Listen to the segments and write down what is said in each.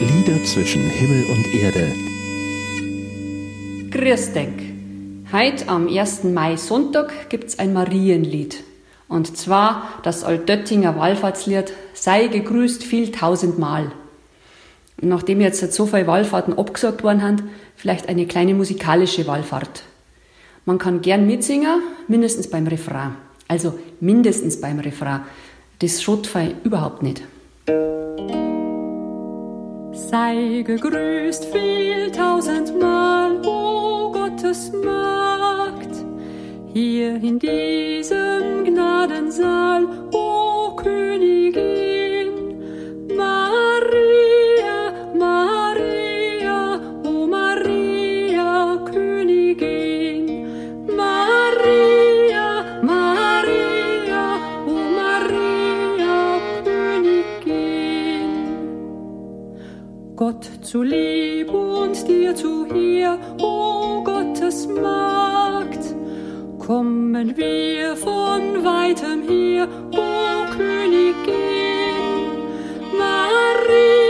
Lieder zwischen Himmel und Erde. Grüß denk. Heute am 1. Mai Sonntag gibt's ein Marienlied. Und zwar das Altdöttinger Wallfahrtslied Sei gegrüßt viel tausendmal. Nachdem jetzt so viele Wallfahrten abgesagt worden sind, vielleicht eine kleine musikalische Wallfahrt. Man kann gern mitsingen, mindestens beim Refrain. Also mindestens beim Refrain. Das schaut überhaupt nicht. Sei gegrüßt viel tausendmal, o Gottes Magd, hier in diesem Gnadensaal, zu lieb und dir zu hier, o Gottes Magd, kommen wir von weitem hier, o Königin. Maria,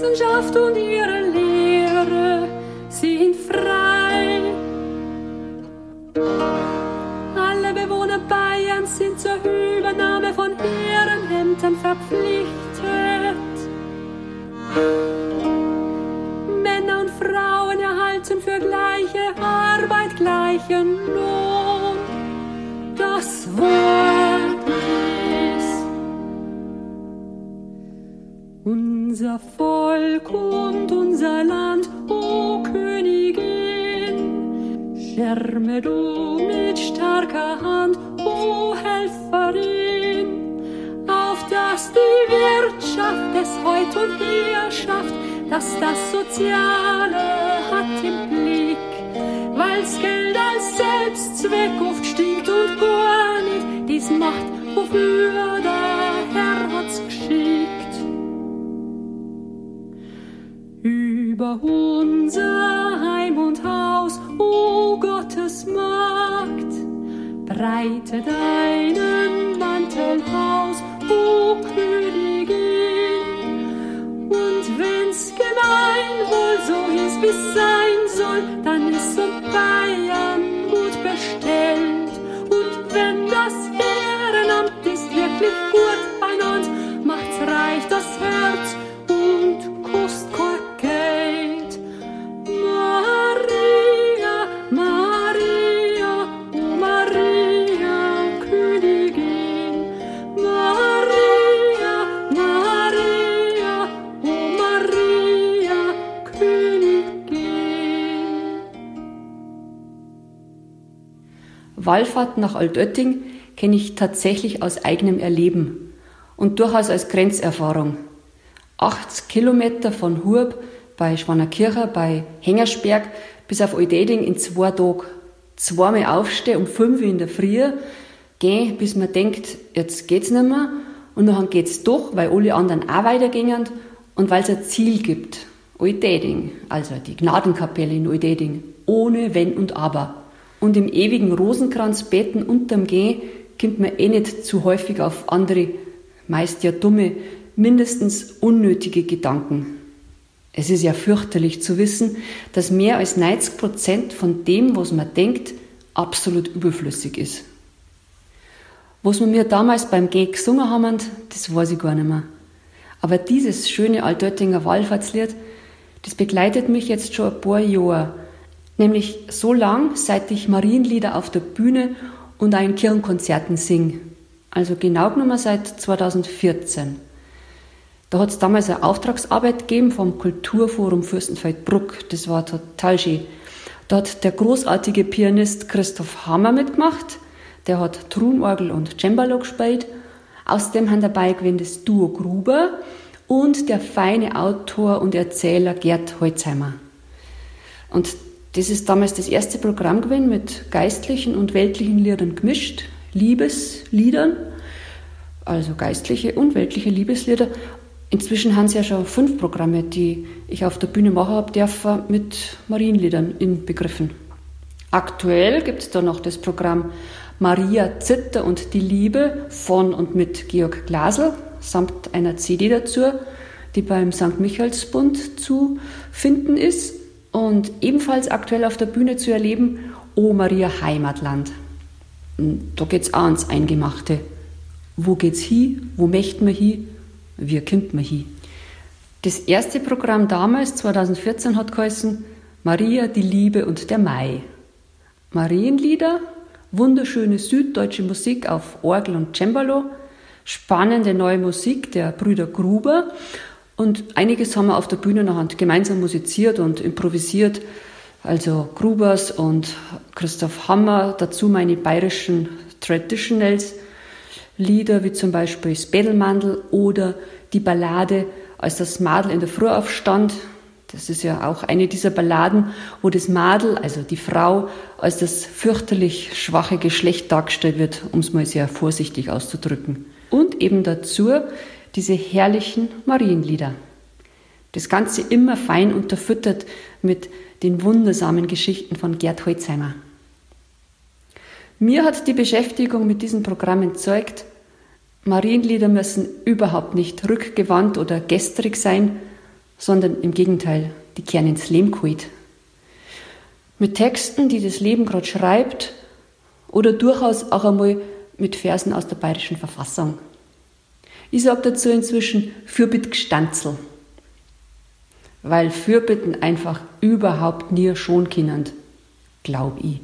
Wissenschaft und ihre Lehre sind frei. Alle Bewohner Bayerns sind zur Übernahme von Ehrenämtern verpflichtet. Männer und Frauen erhalten für gleiche Arbeit gleichen Lohn. Das Wort ist unser Volk und unser Land, o Königin. Schirme du mit starker Hand, o Helferin, auf dass die Wirtschaft es heut und hier schafft, dass das Soziale hat im Blick, weil's Geld als Selbstzweck oft stinkt und gar nicht dies macht, wofür breite deinen Mantel aus, o Königin. Und wenn's Gemeinwohl so ist, wie's sein soll, dann ist um Bayern gut bestellt. Und wenn das Ehrenamt ist wirklich gut Wallfahrt nach Altötting kenne ich tatsächlich aus eigenem Erleben und durchaus als Grenzerfahrung. 80 Kilometer von Hurb bei Schwanerkircher bei Hengersberg bis auf Eudeding in zwei Tagen. Zweimal aufstehen um 5 Uhr in der Früh, gehen, bis man denkt, jetzt geht's nicht mehr. Und dann geht's doch, weil alle anderen auch weitergingen und weil es ein Ziel gibt. Eudeding, also die Gnadenkapelle in Eudeding, ohne Wenn und Aber. Und im ewigen Rosenkranz beten unterm Gehen kommt man eh nicht zu häufig auf andere, meist ja dumme, mindestens unnötige Gedanken. Es ist ja fürchterlich zu wissen, dass mehr als 90 Prozent von dem, was man denkt, absolut überflüssig ist. Was wir mir damals beim Geh gesungen haben, das weiß ich gar nicht mehr. Aber dieses schöne Altöttinger Wallfahrtslied, das begleitet mich jetzt schon ein paar Jahre. Nämlich so lang, seit ich Marienlieder auf der Bühne und auch in Kirchenkonzerten singe. Also genau genommen seit 2014. Da hat es damals eine Auftragsarbeit gegeben vom Kulturforum Fürstenfeldbruck. Das war total schön. Da hat der großartige Pianist Christoph Hammer mitgemacht. Der hat Trunorgel und Cembalo gespielt. Außerdem haben dabei gewesen das Duo Gruber und der feine Autor und Erzähler Gerd Holzheimer. Und das ist damals das erste Programm gewesen mit geistlichen und weltlichen Liedern gemischt, Liebesliedern, also geistliche und weltliche Liebeslieder. Inzwischen haben es ja schon fünf Programme, die ich auf der Bühne machen habe, dürfen mit Marienliedern inbegriffen. Aktuell gibt es da noch das Programm Maria Zitter und die Liebe von und mit Georg Glasel samt einer CD dazu, die beim St. Michaelsbund zu finden ist und ebenfalls aktuell auf der Bühne zu erleben, O Maria Heimatland. Da geht es auch ans Eingemachte. Wo geht's hin? Wo möchten wir hin? Wie kommt man hin? Das erste Programm damals, 2014, hat geheißen Maria, die Liebe und der Mai. Marienlieder, wunderschöne süddeutsche Musik auf Orgel und Cembalo, spannende neue Musik der Brüder Gruber und einiges haben wir auf der Bühne nachher gemeinsam musiziert und improvisiert. Also Grubers und Christoph Hammer, dazu meine bayerischen Traditionals Lieder wie zum Beispiel Spädelmandel oder die Ballade Als das Madel in der Früh aufstand, das ist ja auch eine dieser Balladen, wo das Madel, also die Frau, als das fürchterlich schwache Geschlecht dargestellt wird, um es mal sehr vorsichtig auszudrücken. Und eben dazu diese herrlichen Marienlieder. Das Ganze immer fein unterfüttert mit den wundersamen Geschichten von Gerd Holzheimer. Mir hat die Beschäftigung mit diesem Programm entzeugt, Marienlieder müssen überhaupt nicht rückgewandt oder gestrig sein, sondern im Gegenteil, die kehren ins Leben geholt. Mit Texten, die das Leben gerade schreibt oder durchaus auch einmal mit Versen aus der bayerischen Verfassung. Ich sage dazu inzwischen Fürbittgestanzel, weil Fürbitten einfach überhaupt nie schon können, glaube ich.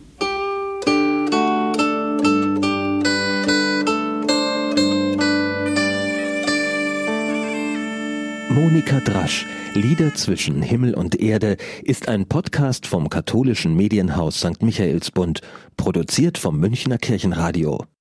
Monika Drasch, Lieder zwischen Himmel und Erde, ist ein Podcast vom katholischen Medienhaus St. Michaelsbund, produziert vom Münchner Kirchenradio.